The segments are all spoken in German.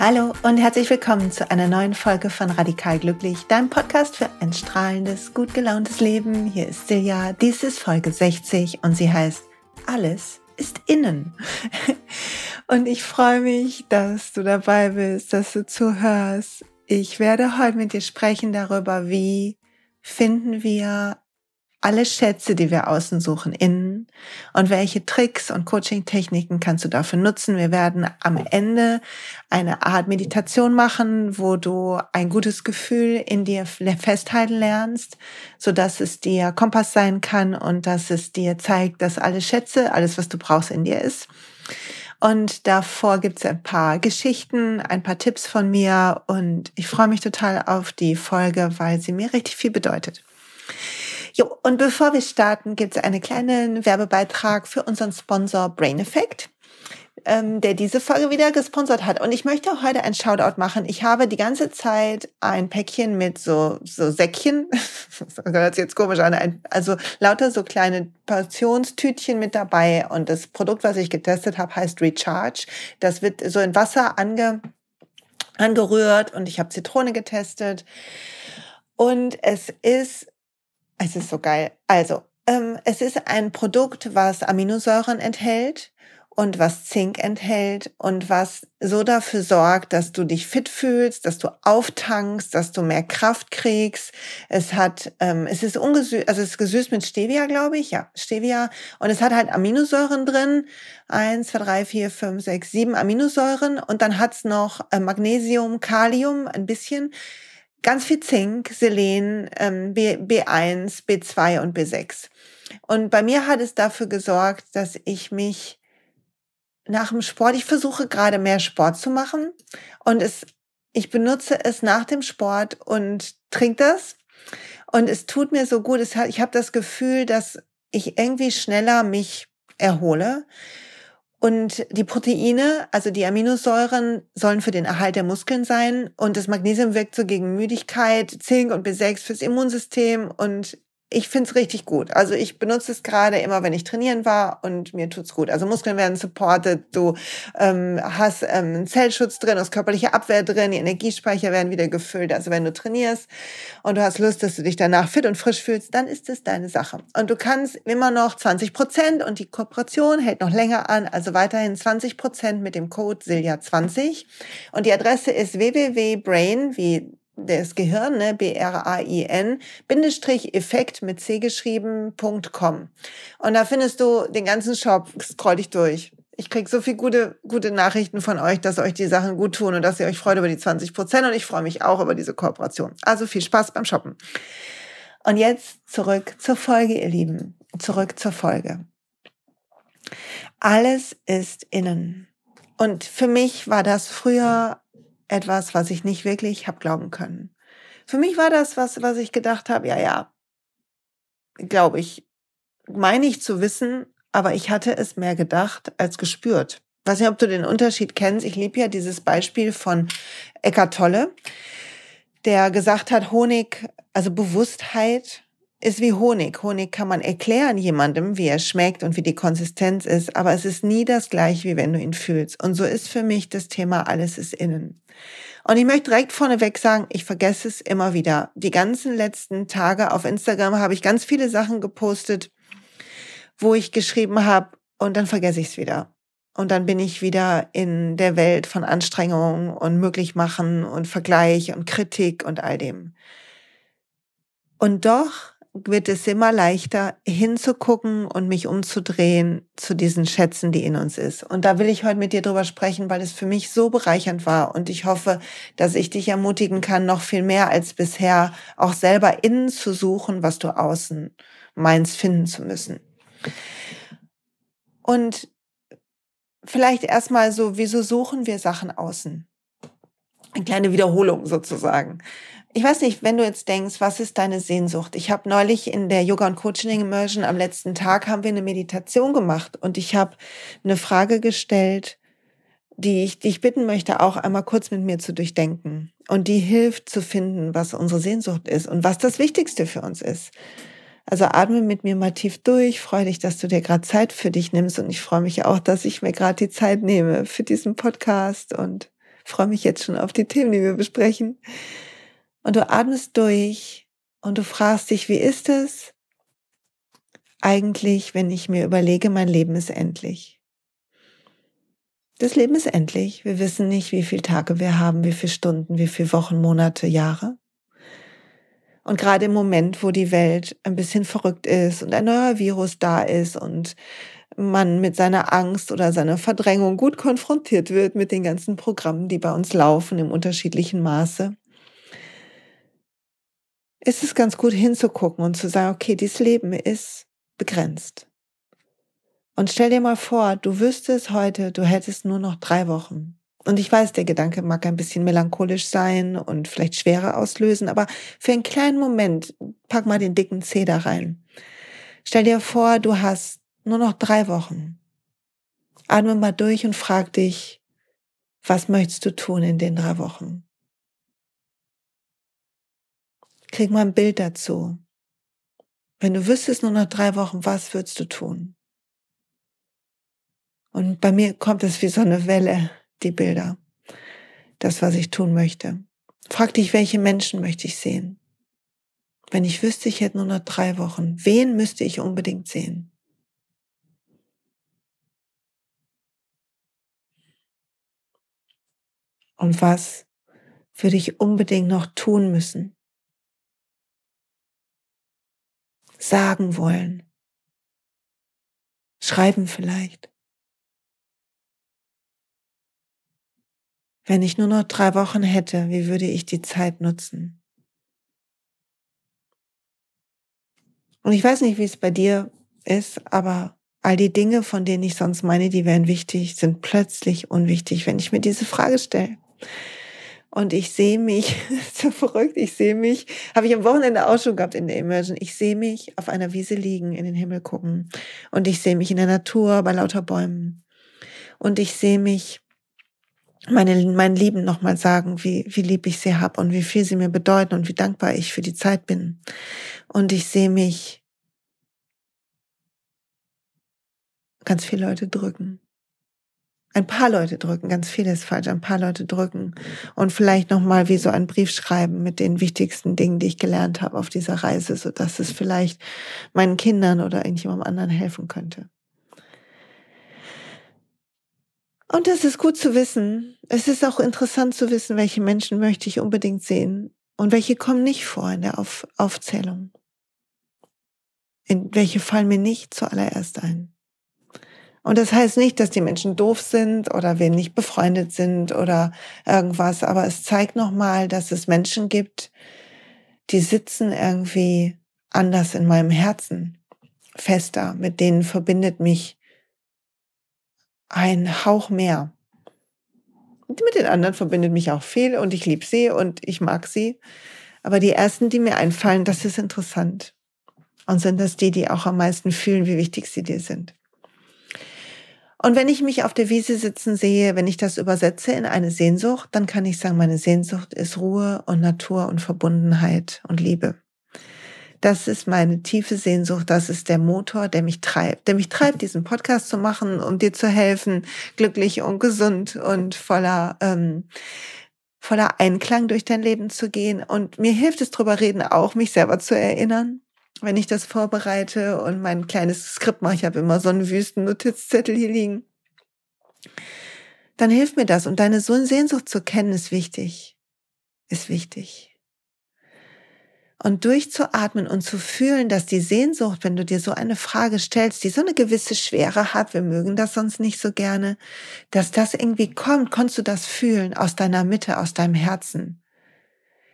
Hallo und herzlich willkommen zu einer neuen Folge von Radikal Glücklich, deinem Podcast für ein strahlendes, gut gelauntes Leben. Hier ist Silja, dies ist Folge 60 und sie heißt Alles ist innen. Und ich freue mich, dass du dabei bist, dass du zuhörst. Ich werde heute mit dir sprechen darüber, wie finden wir alle Schätze, die wir außen suchen, innen und welche Tricks und Coaching-Techniken kannst du dafür nutzen. Wir werden am Ende eine Art Meditation machen, wo du ein gutes Gefühl in dir festhalten lernst, so dass es dir Kompass sein kann und dass es dir zeigt, dass alle Schätze, alles, was du brauchst, in dir ist. Und davor gibt's ein paar Geschichten, ein paar Tipps von mir und ich freue mich total auf die Folge, weil sie mir richtig viel bedeutet. Jo, und bevor wir starten, gibt es einen kleinen Werbebeitrag für unseren Sponsor Brain Effect ähm, der diese Folge wieder gesponsert hat. Und ich möchte heute ein Shoutout machen. Ich habe die ganze Zeit ein Päckchen mit so, so Säckchen, das hört sich jetzt komisch an, also lauter so kleine Portionstütchen mit dabei. Und das Produkt, was ich getestet habe, heißt Recharge. Das wird so in Wasser ange, angerührt und ich habe Zitrone getestet. Und es ist es ist so geil. Also, ähm, es ist ein Produkt, was Aminosäuren enthält und was Zink enthält und was so dafür sorgt, dass du dich fit fühlst, dass du auftankst, dass du mehr Kraft kriegst. Es hat, ähm, es ist ungesüßt, also es ist gesüßt mit Stevia, glaube ich, ja, Stevia. Und es hat halt Aminosäuren drin. Eins, zwei, drei, vier, fünf, sechs, sieben Aminosäuren. Und dann hat's noch äh, Magnesium, Kalium, ein bisschen ganz viel Zink, Selen, ähm, B, B1, B2 und B6. Und bei mir hat es dafür gesorgt, dass ich mich nach dem Sport, ich versuche gerade mehr Sport zu machen und es, ich benutze es nach dem Sport und trinke das und es tut mir so gut. Hat, ich habe das Gefühl, dass ich irgendwie schneller mich erhole und die Proteine, also die Aminosäuren, sollen für den Erhalt der Muskeln sein. Und das Magnesium wirkt so gegen Müdigkeit, Zink und B6 fürs Immunsystem und ich finde es richtig gut. Also ich benutze es gerade immer, wenn ich trainieren war und mir tut's gut. Also Muskeln werden supported, du ähm, hast ähm, einen Zellschutz drin, hast körperliche Abwehr drin, die Energiespeicher werden wieder gefüllt. Also wenn du trainierst und du hast Lust, dass du dich danach fit und frisch fühlst, dann ist es deine Sache. Und du kannst immer noch 20 Prozent und die Kooperation hält noch länger an, also weiterhin 20 Prozent mit dem Code Silja20. Und die Adresse ist www.brain, wie das Gehirn, ne, B-R-A-I-N, Bindestrich Effekt mit C geschrieben.com. Und da findest du den ganzen Shop, scroll dich durch. Ich krieg so viel gute, gute Nachrichten von euch, dass euch die Sachen gut tun und dass ihr euch freut über die 20 Prozent und ich freue mich auch über diese Kooperation. Also viel Spaß beim Shoppen. Und jetzt zurück zur Folge, ihr Lieben. Zurück zur Folge. Alles ist innen. Und für mich war das früher etwas, was ich nicht wirklich habe glauben können. Für mich war das was, was ich gedacht habe, ja, ja, glaube ich, meine ich zu wissen, aber ich hatte es mehr gedacht als gespürt. Weiß nicht, ob du den Unterschied kennst. Ich liebe ja dieses Beispiel von Eckart Tolle, der gesagt hat, Honig, also Bewusstheit ist wie Honig. Honig kann man erklären jemandem, wie er schmeckt und wie die Konsistenz ist, aber es ist nie das gleiche, wie wenn du ihn fühlst. Und so ist für mich das Thema alles ist innen. Und ich möchte direkt vorneweg sagen, ich vergesse es immer wieder. Die ganzen letzten Tage auf Instagram habe ich ganz viele Sachen gepostet, wo ich geschrieben habe und dann vergesse ich es wieder. Und dann bin ich wieder in der Welt von Anstrengung und Möglichmachen und Vergleich und Kritik und all dem. Und doch wird es immer leichter hinzugucken und mich umzudrehen zu diesen Schätzen, die in uns ist. Und da will ich heute mit dir drüber sprechen, weil es für mich so bereichernd war. Und ich hoffe, dass ich dich ermutigen kann, noch viel mehr als bisher auch selber innen zu suchen, was du außen meinst finden zu müssen. Und vielleicht erstmal so, wieso suchen wir Sachen außen? Eine kleine Wiederholung sozusagen ich weiß nicht, wenn du jetzt denkst, was ist deine Sehnsucht? Ich habe neulich in der Yoga und Coaching Immersion am letzten Tag haben wir eine Meditation gemacht und ich habe eine Frage gestellt, die ich dich bitten möchte, auch einmal kurz mit mir zu durchdenken. Und die hilft zu finden, was unsere Sehnsucht ist und was das Wichtigste für uns ist. Also atme mit mir mal tief durch. Freue dich, dass du dir gerade Zeit für dich nimmst. Und ich freue mich auch, dass ich mir gerade die Zeit nehme für diesen Podcast und freue mich jetzt schon auf die Themen, die wir besprechen. Und du atmest durch und du fragst dich, wie ist es eigentlich, wenn ich mir überlege, mein Leben ist endlich? Das Leben ist endlich. Wir wissen nicht, wie viele Tage wir haben, wie viele Stunden, wie viele Wochen, Monate, Jahre. Und gerade im Moment, wo die Welt ein bisschen verrückt ist und ein neuer Virus da ist und man mit seiner Angst oder seiner Verdrängung gut konfrontiert wird mit den ganzen Programmen, die bei uns laufen im unterschiedlichen Maße, ist es ganz gut hinzugucken und zu sagen, okay, dieses Leben ist begrenzt. Und stell dir mal vor, du wüsstest heute, du hättest nur noch drei Wochen. Und ich weiß, der Gedanke mag ein bisschen melancholisch sein und vielleicht Schwere auslösen, aber für einen kleinen Moment pack mal den dicken Zeh da rein. Stell dir vor, du hast nur noch drei Wochen. Atme mal durch und frag dich, was möchtest du tun in den drei Wochen? Krieg mal ein Bild dazu. Wenn du wüsstest nur noch drei Wochen, was würdest du tun? Und bei mir kommt es wie so eine Welle, die Bilder. Das, was ich tun möchte. Frag dich, welche Menschen möchte ich sehen? Wenn ich wüsste, ich hätte nur noch drei Wochen, wen müsste ich unbedingt sehen? Und was würde ich unbedingt noch tun müssen? Sagen wollen. Schreiben vielleicht. Wenn ich nur noch drei Wochen hätte, wie würde ich die Zeit nutzen? Und ich weiß nicht, wie es bei dir ist, aber all die Dinge, von denen ich sonst meine, die wären wichtig, sind plötzlich unwichtig, wenn ich mir diese Frage stelle. Und ich sehe mich, so verrückt, ich sehe mich, habe ich am Wochenende auch schon gehabt in der Immersion, ich sehe mich auf einer Wiese liegen, in den Himmel gucken. Und ich sehe mich in der Natur bei lauter Bäumen. Und ich sehe mich meine, meinen Lieben nochmal sagen, wie, wie lieb ich sie habe und wie viel sie mir bedeuten und wie dankbar ich für die Zeit bin. Und ich sehe mich ganz viele Leute drücken. Ein paar Leute drücken, ganz viele ist falsch, ein paar Leute drücken und vielleicht nochmal wie so einen Brief schreiben mit den wichtigsten Dingen, die ich gelernt habe auf dieser Reise, so dass es vielleicht meinen Kindern oder irgendjemandem anderen helfen könnte. Und es ist gut zu wissen. Es ist auch interessant zu wissen, welche Menschen möchte ich unbedingt sehen und welche kommen nicht vor in der Auf Aufzählung. In welche fallen mir nicht zuallererst ein. Und das heißt nicht, dass die Menschen doof sind oder wir nicht befreundet sind oder irgendwas, aber es zeigt nochmal, dass es Menschen gibt, die sitzen irgendwie anders in meinem Herzen, fester, mit denen verbindet mich ein Hauch mehr. Und mit den anderen verbindet mich auch viel und ich liebe sie und ich mag sie. Aber die ersten, die mir einfallen, das ist interessant. Und sind das die, die auch am meisten fühlen, wie wichtig sie dir sind. Und wenn ich mich auf der Wiese sitzen sehe, wenn ich das übersetze in eine Sehnsucht, dann kann ich sagen, meine Sehnsucht ist Ruhe und Natur und Verbundenheit und Liebe. Das ist meine tiefe Sehnsucht. Das ist der Motor, der mich treibt, der mich treibt, diesen Podcast zu machen, um dir zu helfen, glücklich und gesund und voller, ähm, voller Einklang durch dein Leben zu gehen. Und mir hilft es drüber reden, auch mich selber zu erinnern, wenn ich das vorbereite und mein kleines Skript mache. Ich habe immer so einen wüsten Notizzettel hier liegen. Dann hilft mir das. Und deine Sehnsucht zu kennen ist wichtig. Ist wichtig und durchzuatmen und zu fühlen, dass die Sehnsucht, wenn du dir so eine Frage stellst, die so eine gewisse Schwere hat, wir mögen das sonst nicht so gerne, dass das irgendwie kommt, konntest du das fühlen aus deiner Mitte, aus deinem Herzen.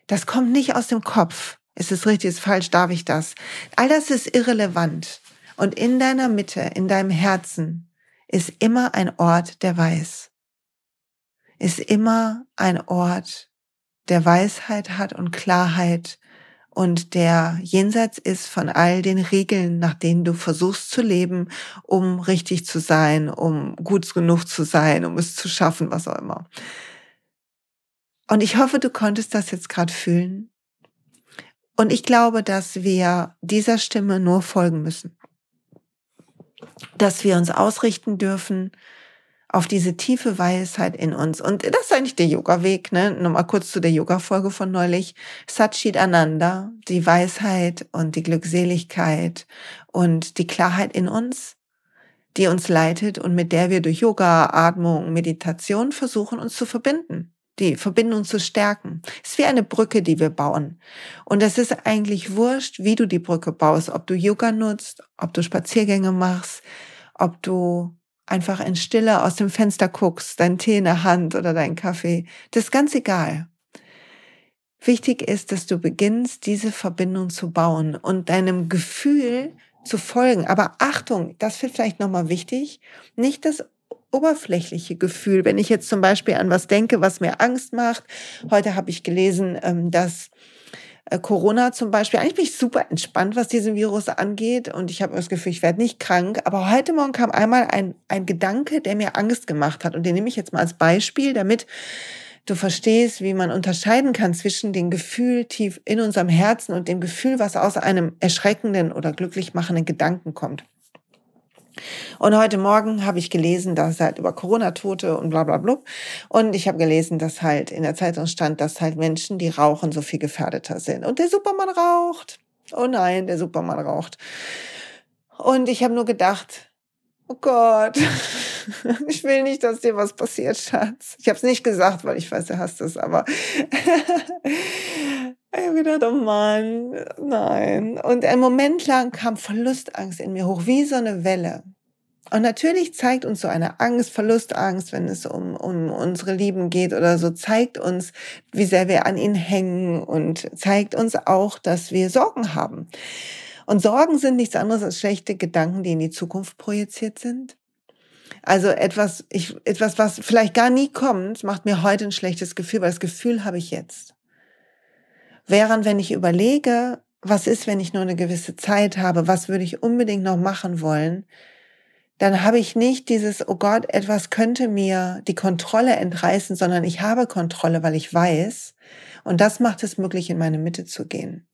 Das kommt nicht aus dem Kopf. Ist es richtig, ist es falsch, darf ich das? All das ist irrelevant. Und in deiner Mitte, in deinem Herzen ist immer ein Ort, der weiß. Ist immer ein Ort, der Weisheit hat und Klarheit und der jenseits ist von all den Regeln, nach denen du versuchst zu leben, um richtig zu sein, um gut genug zu sein, um es zu schaffen, was auch immer. Und ich hoffe, du konntest das jetzt gerade fühlen. Und ich glaube, dass wir dieser Stimme nur folgen müssen. Dass wir uns ausrichten dürfen auf diese tiefe Weisheit in uns. Und das ist eigentlich der Yoga-Weg, ne? Nochmal kurz zu der Yoga-Folge von neulich. Satchit Ananda, die Weisheit und die Glückseligkeit und die Klarheit in uns, die uns leitet und mit der wir durch Yoga, Atmung, Meditation versuchen, uns zu verbinden die Verbindung zu stärken. Es ist wie eine Brücke, die wir bauen. Und es ist eigentlich wurscht, wie du die Brücke baust, ob du Yoga nutzt, ob du Spaziergänge machst, ob du einfach in Stille aus dem Fenster guckst, deinen Tee in der Hand oder deinen Kaffee. Das ist ganz egal. Wichtig ist, dass du beginnst, diese Verbindung zu bauen und deinem Gefühl zu folgen. Aber Achtung, das wird vielleicht nochmal wichtig, nicht das oberflächliche Gefühl. Wenn ich jetzt zum Beispiel an was denke, was mir Angst macht. Heute habe ich gelesen, ähm, dass äh, Corona zum Beispiel, eigentlich bin ich super entspannt, was diesen Virus angeht und ich habe das Gefühl, ich werde nicht krank. Aber heute Morgen kam einmal ein, ein Gedanke, der mir Angst gemacht hat und den nehme ich jetzt mal als Beispiel, damit du verstehst, wie man unterscheiden kann zwischen dem Gefühl tief in unserem Herzen und dem Gefühl, was aus einem erschreckenden oder glücklich machenden Gedanken kommt. Und heute Morgen habe ich gelesen, dass halt über Corona-Tote und bla bla bla. Und ich habe gelesen, dass halt in der Zeitung stand, dass halt Menschen, die rauchen, so viel gefährdeter sind. Und der Supermann raucht. Oh nein, der Supermann raucht. Und ich habe nur gedacht, oh Gott, ich will nicht, dass dir was passiert, Schatz. Ich habe es nicht gesagt, weil ich weiß, du hast es, aber ich habe gedacht, oh Mann, nein. Und ein Moment lang kam Verlustangst in mir hoch, wie so eine Welle. Und natürlich zeigt uns so eine Angst, Verlustangst, wenn es um, um unsere Lieben geht oder so, zeigt uns, wie sehr wir an ihnen hängen und zeigt uns auch, dass wir Sorgen haben. Und Sorgen sind nichts anderes als schlechte Gedanken, die in die Zukunft projiziert sind. Also etwas, ich, etwas, was vielleicht gar nie kommt, macht mir heute ein schlechtes Gefühl, weil das Gefühl habe ich jetzt. Während wenn ich überlege, was ist, wenn ich nur eine gewisse Zeit habe, was würde ich unbedingt noch machen wollen, dann habe ich nicht dieses, oh Gott, etwas könnte mir die Kontrolle entreißen, sondern ich habe Kontrolle, weil ich weiß. Und das macht es möglich, in meine Mitte zu gehen.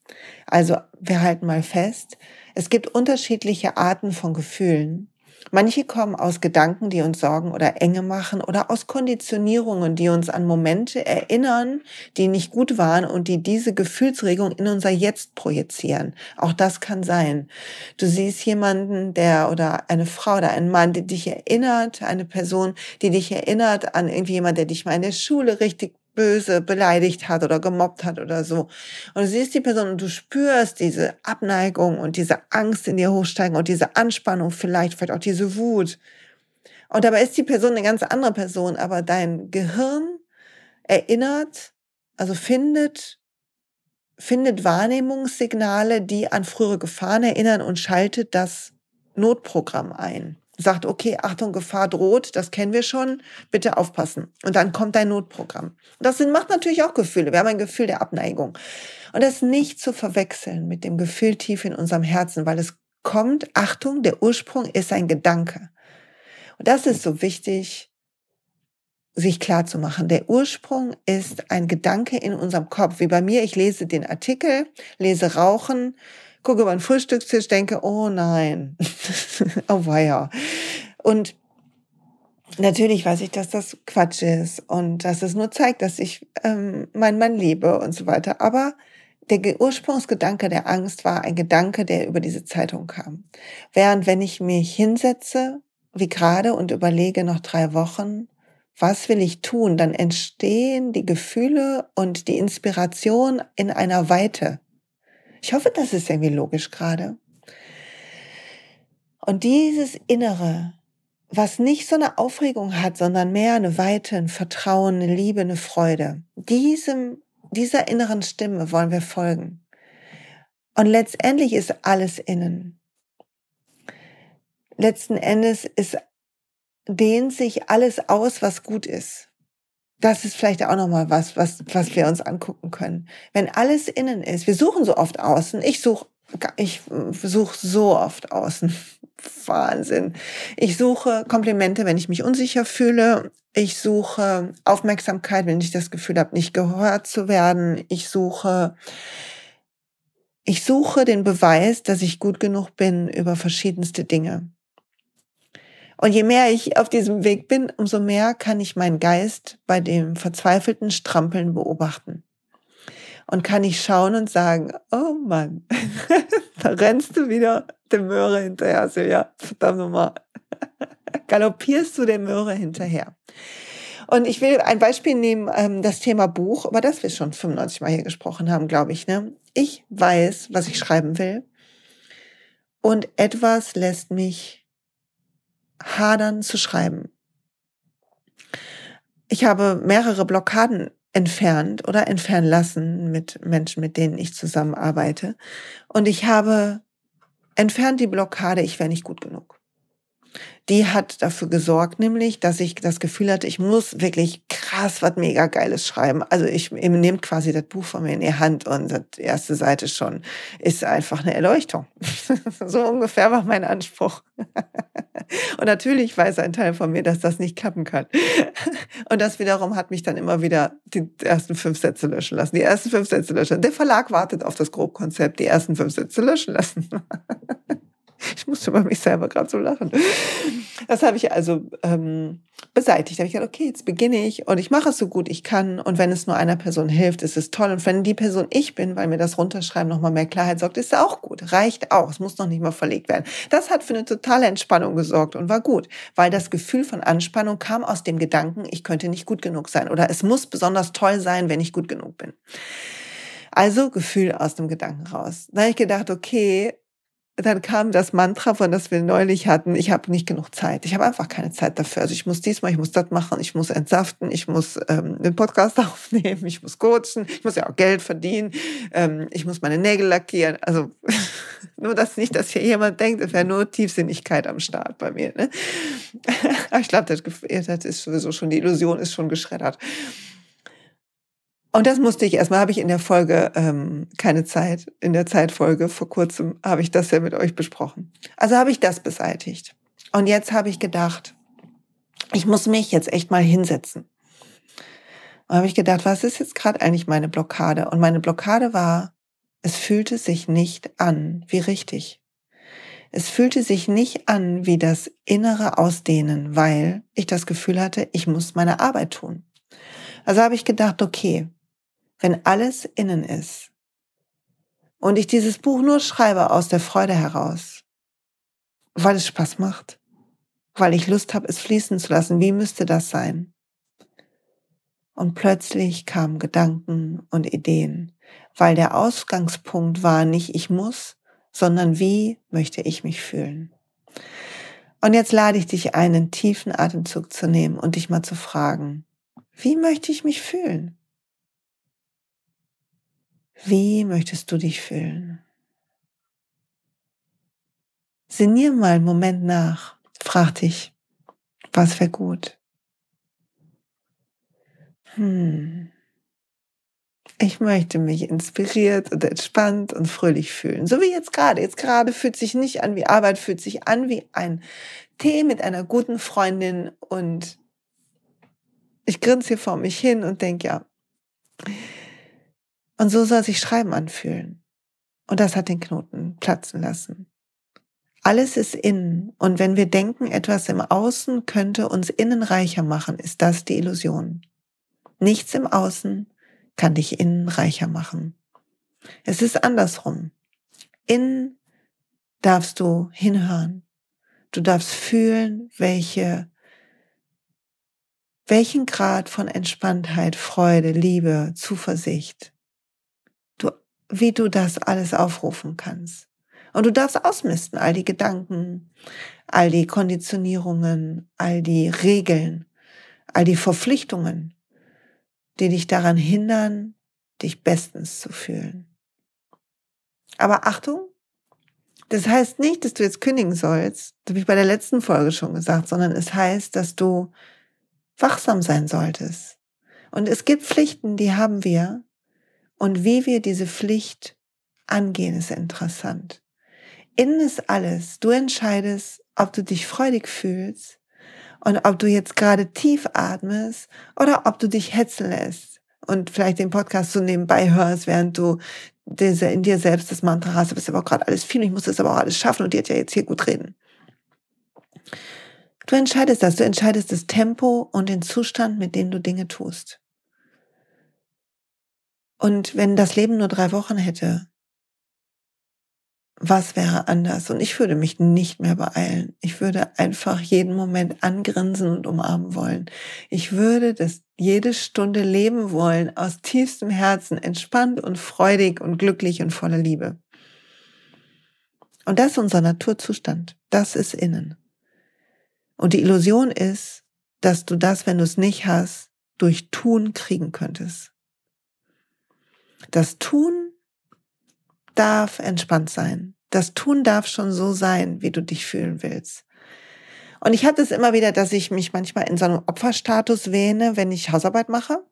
Also wir halten mal fest, es gibt unterschiedliche Arten von Gefühlen. Manche kommen aus Gedanken, die uns Sorgen oder Enge machen oder aus Konditionierungen, die uns an Momente erinnern, die nicht gut waren und die diese Gefühlsregung in unser Jetzt projizieren. Auch das kann sein. Du siehst jemanden, der oder eine Frau oder einen Mann, der dich erinnert, eine Person, die dich erinnert an irgendwie der dich mal in der Schule richtig böse beleidigt hat oder gemobbt hat oder so. Und du siehst die Person und du spürst diese Abneigung und diese Angst in dir hochsteigen und diese Anspannung vielleicht, vielleicht auch diese Wut. Und dabei ist die Person eine ganz andere Person, aber dein Gehirn erinnert, also findet, findet Wahrnehmungssignale, die an frühere Gefahren erinnern und schaltet das Notprogramm ein sagt, okay, Achtung, Gefahr droht, das kennen wir schon, bitte aufpassen. Und dann kommt dein Notprogramm. Und das macht natürlich auch Gefühle. Wir haben ein Gefühl der Abneigung. Und das nicht zu verwechseln mit dem Gefühl tief in unserem Herzen, weil es kommt, Achtung, der Ursprung ist ein Gedanke. Und das ist so wichtig, sich klar zu machen. Der Ursprung ist ein Gedanke in unserem Kopf. Wie bei mir, ich lese den Artikel, lese Rauchen, gucke über den Frühstückstisch, denke, oh nein, oh weia. Und natürlich weiß ich, dass das Quatsch ist und dass es nur zeigt, dass ich ähm, meinen Mann liebe und so weiter. Aber der Ursprungsgedanke der Angst war ein Gedanke, der über diese Zeitung kam. Während wenn ich mich hinsetze, wie gerade, und überlege noch drei Wochen, was will ich tun, dann entstehen die Gefühle und die Inspiration in einer Weite. Ich hoffe, das ist irgendwie logisch gerade. Und dieses Innere, was nicht so eine Aufregung hat, sondern mehr eine Weite, ein Vertrauen, eine Liebe, eine Freude, diesem, dieser inneren Stimme wollen wir folgen. Und letztendlich ist alles innen. Letzten Endes ist, dehnt sich alles aus, was gut ist das ist vielleicht auch nochmal was, was, was wir uns angucken können. Wenn alles innen ist, wir suchen so oft außen. Ich suche, ich suche so oft außen. Wahnsinn. Ich suche Komplimente, wenn ich mich unsicher fühle. Ich suche Aufmerksamkeit, wenn ich das Gefühl habe, nicht gehört zu werden. Ich suche, ich suche den Beweis, dass ich gut genug bin über verschiedenste Dinge. Und je mehr ich auf diesem Weg bin, umso mehr kann ich meinen Geist bei dem verzweifelten Strampeln beobachten. Und kann ich schauen und sagen, oh Mann, da rennst du wieder der Möhre hinterher, Silja. Verdammt nochmal. Galoppierst du der Möhre hinterher. Und ich will ein Beispiel nehmen, ähm, das Thema Buch, über das wir schon 95 Mal hier gesprochen haben, glaube ich. Ne? Ich weiß, was ich schreiben will. Und etwas lässt mich hadern zu schreiben. Ich habe mehrere Blockaden entfernt oder entfernen lassen mit Menschen, mit denen ich zusammenarbeite. Und ich habe entfernt die Blockade, ich wäre nicht gut genug die hat dafür gesorgt, nämlich, dass ich das Gefühl hatte, ich muss wirklich krass was mega Geiles schreiben. Also ich nehme quasi das Buch von mir in die Hand und die erste Seite schon ist einfach eine Erleuchtung. so ungefähr war mein Anspruch. und natürlich weiß ein Teil von mir, dass das nicht klappen kann. und das wiederum hat mich dann immer wieder die ersten fünf Sätze löschen lassen. Die ersten fünf Sätze löschen. Der Verlag wartet auf das Grobkonzept, die ersten fünf Sätze löschen lassen. Ich musste über mich selber gerade so lachen. Das habe ich also ähm, beseitigt. Da habe ich gedacht, okay, jetzt beginne ich und ich mache es so gut ich kann. Und wenn es nur einer Person hilft, ist es toll. Und wenn die Person ich bin, weil mir das Runterschreiben nochmal mehr Klarheit sorgt, ist es auch gut. Reicht auch. Es muss noch nicht mal verlegt werden. Das hat für eine totale Entspannung gesorgt und war gut, weil das Gefühl von Anspannung kam aus dem Gedanken, ich könnte nicht gut genug sein oder es muss besonders toll sein, wenn ich gut genug bin. Also Gefühl aus dem Gedanken raus. Da habe ich gedacht, okay, dann kam das Mantra, von das wir neulich hatten, ich habe nicht genug Zeit. Ich habe einfach keine Zeit dafür. Also ich muss diesmal, ich muss das machen, ich muss entsaften, ich muss ähm, den Podcast aufnehmen, ich muss coachen, ich muss ja auch Geld verdienen, ähm, ich muss meine Nägel lackieren. Also nur, dass nicht, dass hier jemand denkt, es wäre nur Tiefsinnigkeit am Start bei mir. Ne? Ich glaube, das, das ist sowieso schon, die Illusion ist schon geschreddert. Und das musste ich erstmal, habe ich in der Folge ähm, keine Zeit, in der Zeitfolge vor kurzem habe ich das ja mit euch besprochen. Also habe ich das beseitigt. Und jetzt habe ich gedacht, ich muss mich jetzt echt mal hinsetzen. Und habe ich gedacht, was ist jetzt gerade eigentlich meine Blockade? Und meine Blockade war, es fühlte sich nicht an wie richtig. Es fühlte sich nicht an wie das innere Ausdehnen, weil ich das Gefühl hatte, ich muss meine Arbeit tun. Also habe ich gedacht, okay, wenn alles innen ist und ich dieses Buch nur schreibe aus der Freude heraus, weil es Spaß macht, weil ich Lust habe, es fließen zu lassen, wie müsste das sein? Und plötzlich kamen Gedanken und Ideen, weil der Ausgangspunkt war nicht ich muss, sondern wie möchte ich mich fühlen. Und jetzt lade ich dich ein, einen tiefen Atemzug zu nehmen und dich mal zu fragen, wie möchte ich mich fühlen? Wie möchtest du dich fühlen? Sinnier mal einen Moment nach. Frag dich, was wäre gut? Hm. Ich möchte mich inspiriert und entspannt und fröhlich fühlen. So wie jetzt gerade. Jetzt gerade fühlt sich nicht an wie Arbeit, fühlt sich an wie ein Tee mit einer guten Freundin und ich grinse hier vor mich hin und denke, ja, und so soll sich Schreiben anfühlen. Und das hat den Knoten platzen lassen. Alles ist innen. Und wenn wir denken, etwas im Außen könnte uns innen reicher machen, ist das die Illusion. Nichts im Außen kann dich innen reicher machen. Es ist andersrum. Innen darfst du hinhören. Du darfst fühlen, welche, welchen Grad von Entspanntheit, Freude, Liebe, Zuversicht wie du das alles aufrufen kannst. Und du darfst ausmisten, all die Gedanken, all die Konditionierungen, all die Regeln, all die Verpflichtungen, die dich daran hindern, dich bestens zu fühlen. Aber Achtung, das heißt nicht, dass du jetzt kündigen sollst, das habe ich bei der letzten Folge schon gesagt, sondern es heißt, dass du wachsam sein solltest. Und es gibt Pflichten, die haben wir, und wie wir diese Pflicht angehen, ist interessant. Innen ist alles. Du entscheidest, ob du dich freudig fühlst und ob du jetzt gerade tief atmest oder ob du dich hetzen lässt und vielleicht den Podcast so nebenbei hörst, während du diese, in dir selbst das Mantra hast, aber es ist aber gerade alles viel, ich muss das aber auch alles schaffen und die hat ja jetzt hier gut reden. Du entscheidest das, du entscheidest das Tempo und den Zustand, mit dem du Dinge tust. Und wenn das Leben nur drei Wochen hätte, was wäre anders? Und ich würde mich nicht mehr beeilen. Ich würde einfach jeden Moment angrinsen und umarmen wollen. Ich würde das jede Stunde leben wollen, aus tiefstem Herzen, entspannt und freudig und glücklich und voller Liebe. Und das ist unser Naturzustand. Das ist innen. Und die Illusion ist, dass du das, wenn du es nicht hast, durch Tun kriegen könntest. Das Tun darf entspannt sein. Das Tun darf schon so sein, wie du dich fühlen willst. Und ich hatte es immer wieder, dass ich mich manchmal in so einem Opferstatus wähne, wenn ich Hausarbeit mache.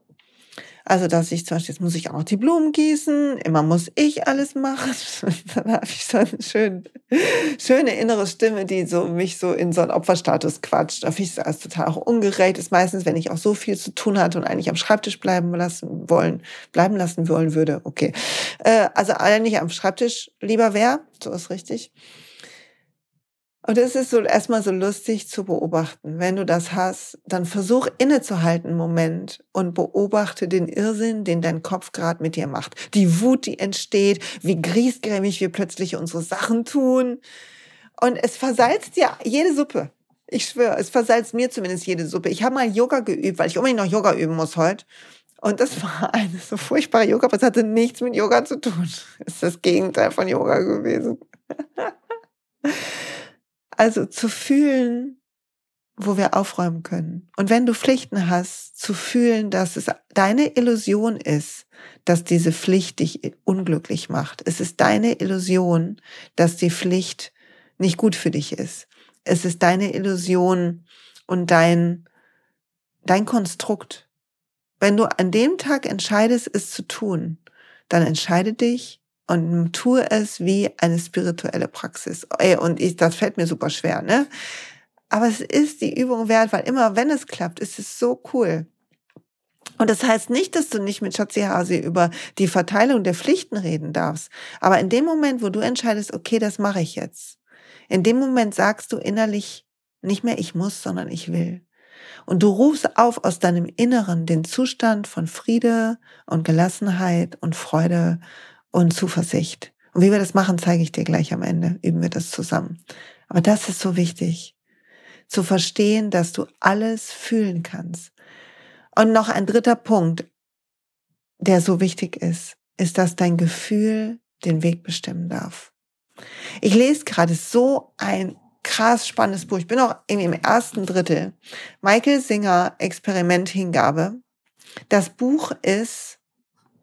Also, dass ich zum Beispiel, jetzt muss ich auch noch die Blumen gießen, immer muss ich alles machen. Dann habe ich so eine schön, schöne innere Stimme, die so mich so in so einen Opferstatus quatscht. Da finde ich das total auch ungerecht. Ist meistens, wenn ich auch so viel zu tun hatte und eigentlich am Schreibtisch bleiben lassen wollen, bleiben lassen wollen würde. Okay. Äh, also eigentlich am Schreibtisch lieber wäre, so ist richtig. Und es ist so erstmal so lustig zu beobachten. Wenn du das hast, dann versuch innezuhalten einen Moment und beobachte den Irrsinn, den dein Kopf gerade mit dir macht. Die Wut, die entsteht, wie griesgrämig wir plötzlich unsere Sachen tun. Und es versalzt dir jede Suppe. Ich schwöre, es versalzt mir zumindest jede Suppe. Ich habe mal Yoga geübt, weil ich unbedingt noch Yoga üben muss heute. Und das war eine so furchtbare Yoga, aber es hatte nichts mit Yoga zu tun. Es ist das Gegenteil von Yoga gewesen. Also zu fühlen, wo wir aufräumen können. Und wenn du Pflichten hast, zu fühlen, dass es deine Illusion ist, dass diese Pflicht dich unglücklich macht. Es ist deine Illusion, dass die Pflicht nicht gut für dich ist. Es ist deine Illusion und dein, dein Konstrukt. Wenn du an dem Tag entscheidest, es zu tun, dann entscheide dich, und tue es wie eine spirituelle Praxis. Ey, und ich, das fällt mir super schwer, ne? Aber es ist die Übung wert, weil immer wenn es klappt, ist es so cool. Und das heißt nicht, dass du nicht mit Schatzi Hasi über die Verteilung der Pflichten reden darfst. Aber in dem Moment, wo du entscheidest, okay, das mache ich jetzt, in dem Moment sagst du innerlich nicht mehr ich muss, sondern ich will. Und du rufst auf aus deinem Inneren den Zustand von Friede und Gelassenheit und Freude und Zuversicht. Und wie wir das machen, zeige ich dir gleich am Ende. Üben wir das zusammen. Aber das ist so wichtig, zu verstehen, dass du alles fühlen kannst. Und noch ein dritter Punkt, der so wichtig ist, ist, dass dein Gefühl den Weg bestimmen darf. Ich lese gerade so ein krass spannendes Buch. Ich bin auch im ersten Drittel. Michael Singer Experiment Hingabe. Das Buch ist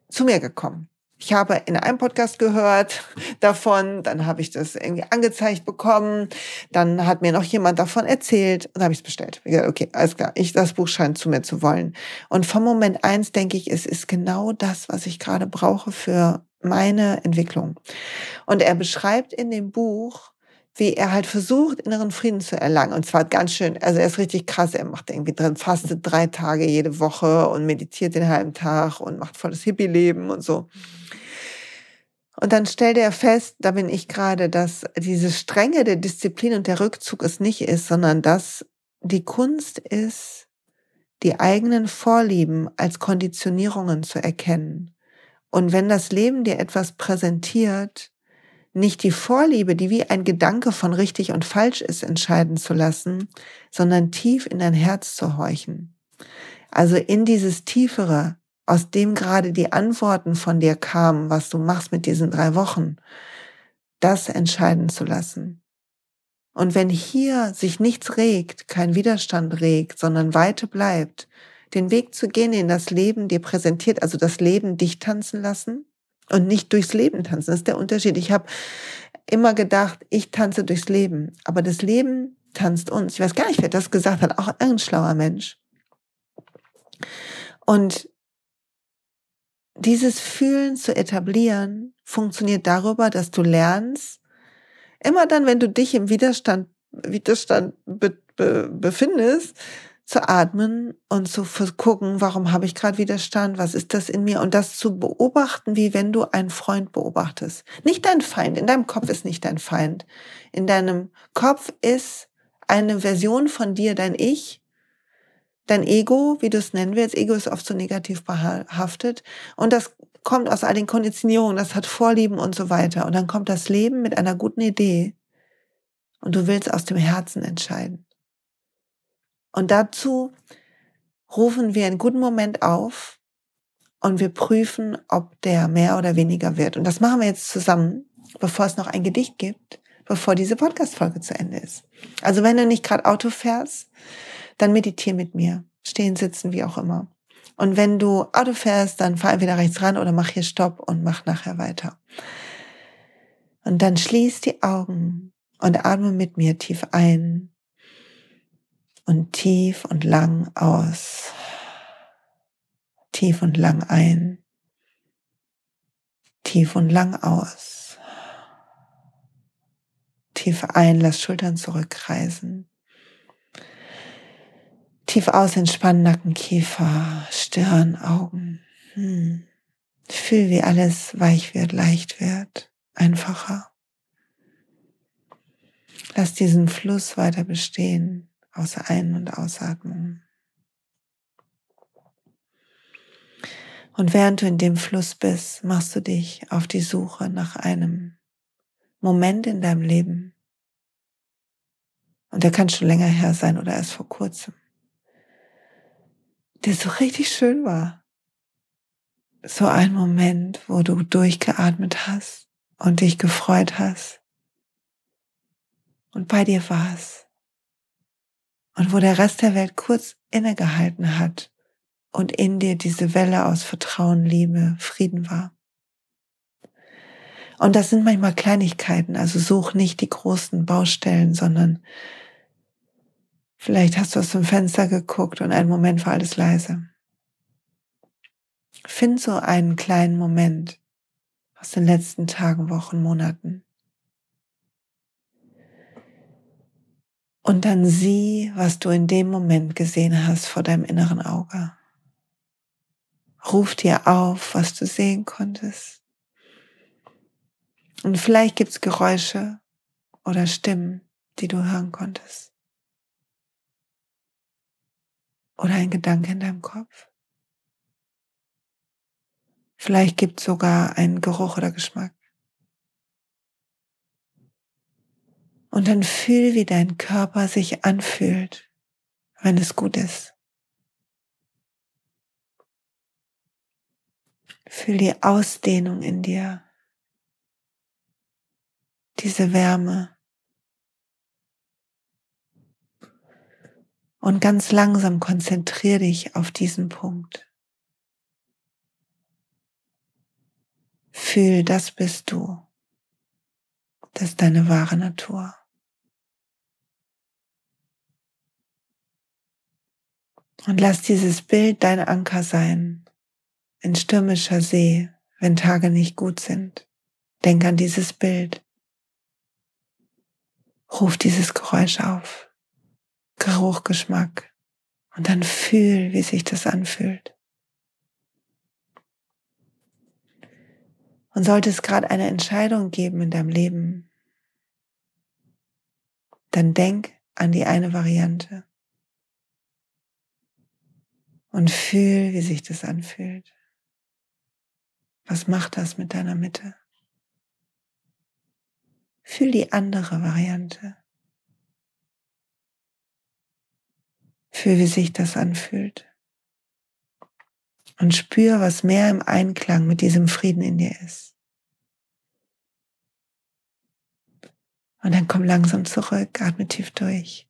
zu mir gekommen. Ich habe in einem Podcast gehört davon, dann habe ich das irgendwie angezeigt bekommen, dann hat mir noch jemand davon erzählt und habe ich es bestellt. Okay, alles klar, ich, das Buch scheint zu mir zu wollen. Und vom Moment eins denke ich, es ist genau das, was ich gerade brauche für meine Entwicklung. Und er beschreibt in dem Buch, wie er halt versucht, inneren Frieden zu erlangen. Und zwar ganz schön, also er ist richtig krass, er macht irgendwie drin, fastet drei Tage jede Woche und meditiert den halben Tag und macht volles Hippie-Leben und so. Und dann stellt er fest, da bin ich gerade, dass diese Strenge der Disziplin und der Rückzug es nicht ist, sondern dass die Kunst ist, die eigenen Vorlieben als Konditionierungen zu erkennen. Und wenn das Leben dir etwas präsentiert, nicht die Vorliebe, die wie ein Gedanke von richtig und falsch ist, entscheiden zu lassen, sondern tief in dein Herz zu horchen. Also in dieses tiefere, aus dem gerade die Antworten von dir kamen, was du machst mit diesen drei Wochen, das entscheiden zu lassen. Und wenn hier sich nichts regt, kein Widerstand regt, sondern Weite bleibt, den Weg zu gehen, den das Leben dir präsentiert, also das Leben dich tanzen lassen und nicht durchs Leben tanzen, das ist der Unterschied. Ich habe immer gedacht, ich tanze durchs Leben, aber das Leben tanzt uns. Ich weiß gar nicht, wer das gesagt hat, auch ein schlauer Mensch. Und dieses Fühlen zu etablieren, funktioniert darüber, dass du lernst, immer dann, wenn du dich im Widerstand, Widerstand be, be, befindest, zu atmen und zu gucken, warum habe ich gerade Widerstand, was ist das in mir und das zu beobachten, wie wenn du einen Freund beobachtest. Nicht dein Feind, in deinem Kopf ist nicht dein Feind. In deinem Kopf ist eine Version von dir, dein Ich, dein Ego, wie du es nennen willst. Ego ist oft so negativ behaftet. Und das kommt aus all den Konditionierungen, das hat Vorlieben und so weiter. Und dann kommt das Leben mit einer guten Idee und du willst aus dem Herzen entscheiden. Und dazu rufen wir einen guten Moment auf und wir prüfen, ob der mehr oder weniger wird. Und das machen wir jetzt zusammen, bevor es noch ein Gedicht gibt, bevor diese Podcast-Folge zu Ende ist. Also wenn du nicht gerade Auto fährst, dann meditiere mit mir. Stehen, sitzen, wie auch immer. Und wenn du Auto fährst, dann fahr entweder rechts ran oder mach hier Stopp und mach nachher weiter. Und dann schließ die Augen und atme mit mir tief ein und tief und lang aus. Tief und lang ein. Tief und lang aus. Tief ein, lass Schultern zurückkreisen. Tief aus, entspannen Nacken, Kiefer, Stirn, Augen. Hm. Fühl, wie alles weich wird, leicht wird, einfacher. Lass diesen Fluss weiter bestehen, außer Ein- und Ausatmung. Und während du in dem Fluss bist, machst du dich auf die Suche nach einem Moment in deinem Leben. Und der kann schon länger her sein oder erst vor kurzem. Der so richtig schön war. So ein Moment, wo du durchgeatmet hast und dich gefreut hast. Und bei dir warst. Und wo der Rest der Welt kurz innegehalten hat und in dir diese Welle aus Vertrauen, Liebe, Frieden war. Und das sind manchmal Kleinigkeiten, also such nicht die großen Baustellen, sondern vielleicht hast du aus dem Fenster geguckt und einen Moment war alles leise. Find so einen kleinen Moment aus den letzten Tagen, Wochen, Monaten. Und dann sieh, was du in dem Moment gesehen hast vor deinem inneren Auge. Ruf dir auf, was du sehen konntest. Und vielleicht gibt's Geräusche oder Stimmen, die du hören konntest. Oder ein Gedanke in deinem Kopf. Vielleicht gibt's sogar einen Geruch oder Geschmack. Und dann fühl, wie dein Körper sich anfühlt, wenn es gut ist. Fühl die Ausdehnung in dir, diese Wärme. Und ganz langsam konzentriere dich auf diesen Punkt. Fühl, das bist du. Das ist deine wahre Natur. Und lass dieses Bild dein Anker sein in stürmischer See, wenn Tage nicht gut sind. Denk an dieses Bild. Ruf dieses Geräusch auf. Geruch, Geschmack. Und dann fühl, wie sich das anfühlt. Und sollte es gerade eine Entscheidung geben in deinem Leben, dann denk an die eine Variante und fühl, wie sich das anfühlt. Was macht das mit deiner Mitte? Fühl die andere Variante. Fühl, wie sich das anfühlt. Und spür, was mehr im Einklang mit diesem Frieden in dir ist. Und dann komm langsam zurück, atme tief durch.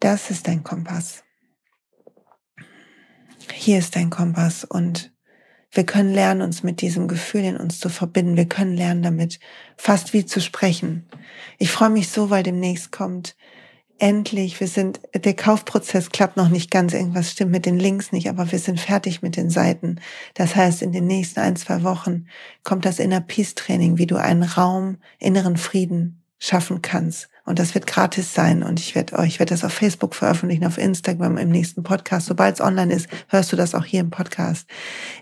Das ist dein Kompass. Hier ist dein Kompass und wir können lernen, uns mit diesem Gefühl in uns zu verbinden. Wir können lernen, damit fast wie zu sprechen. Ich freue mich so, weil demnächst kommt endlich, wir sind, der Kaufprozess klappt noch nicht ganz, irgendwas stimmt mit den Links nicht, aber wir sind fertig mit den Seiten. Das heißt, in den nächsten ein, zwei Wochen kommt das Inner Peace Training, wie du einen Raum, inneren Frieden schaffen kannst, Und das wird gratis sein. Und ich werde euch, ich werde das auf Facebook veröffentlichen, auf Instagram im nächsten Podcast. Sobald es online ist, hörst du das auch hier im Podcast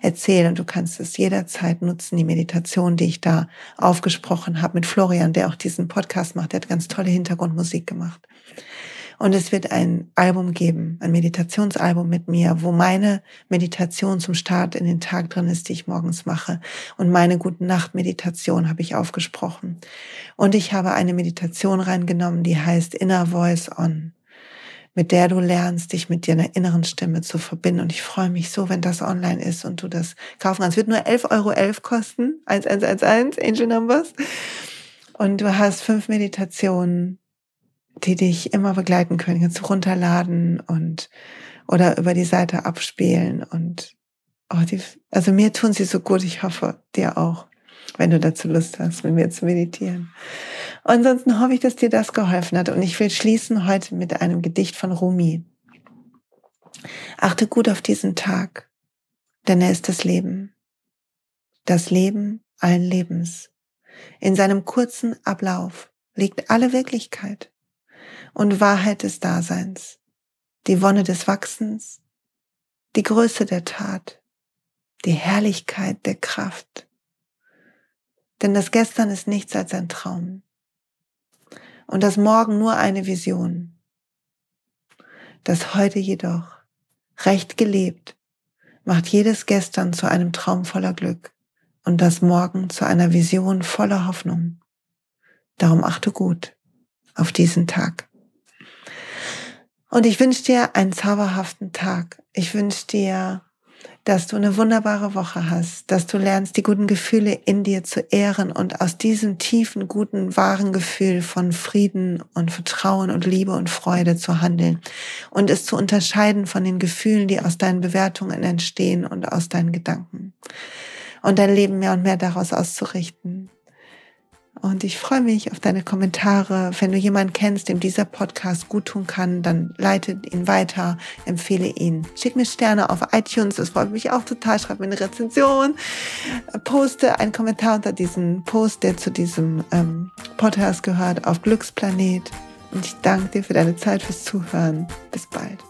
erzählen. Und du kannst es jederzeit nutzen, die Meditation, die ich da aufgesprochen habe mit Florian, der auch diesen Podcast macht. Der hat ganz tolle Hintergrundmusik gemacht. Und es wird ein Album geben, ein Meditationsalbum mit mir, wo meine Meditation zum Start in den Tag drin ist, die ich morgens mache. Und meine Guten Nacht Meditation habe ich aufgesprochen. Und ich habe eine Meditation reingenommen, die heißt Inner Voice On mit der du lernst, dich mit deiner inneren Stimme zu verbinden. Und ich freue mich so, wenn das online ist und du das kaufen kannst. Es wird nur 11,11 Euro kosten, 1111, Angel Numbers. Und du hast fünf Meditationen die dich immer begleiten können. Kannst du runterladen und oder über die Seite abspielen und oh, die, also mir tun sie so gut. Ich hoffe dir auch, wenn du dazu Lust hast, mit mir zu meditieren. Und ansonsten hoffe ich, dass dir das geholfen hat. Und ich will schließen heute mit einem Gedicht von Rumi. Achte gut auf diesen Tag, denn er ist das Leben. Das Leben allen Lebens. In seinem kurzen Ablauf liegt alle Wirklichkeit und Wahrheit des Daseins, die Wonne des Wachsens, die Größe der Tat, die Herrlichkeit der Kraft. Denn das Gestern ist nichts als ein Traum und das Morgen nur eine Vision. Das Heute jedoch, recht gelebt, macht jedes Gestern zu einem Traum voller Glück und das Morgen zu einer Vision voller Hoffnung. Darum achte gut auf diesen Tag. Und ich wünsche dir einen zauberhaften Tag. Ich wünsche dir, dass du eine wunderbare Woche hast, dass du lernst, die guten Gefühle in dir zu ehren und aus diesem tiefen, guten, wahren Gefühl von Frieden und Vertrauen und Liebe und Freude zu handeln und es zu unterscheiden von den Gefühlen, die aus deinen Bewertungen entstehen und aus deinen Gedanken. Und dein Leben mehr und mehr daraus auszurichten. Und ich freue mich auf deine Kommentare. Wenn du jemanden kennst, dem dieser Podcast gut tun kann, dann leite ihn weiter, empfehle ihn. Schick mir Sterne auf iTunes, das freut mich auch total. Schreib mir eine Rezension, poste einen Kommentar unter diesem Post, der zu diesem ähm, Podcast gehört, auf Glücksplanet. Und ich danke dir für deine Zeit, fürs Zuhören. Bis bald.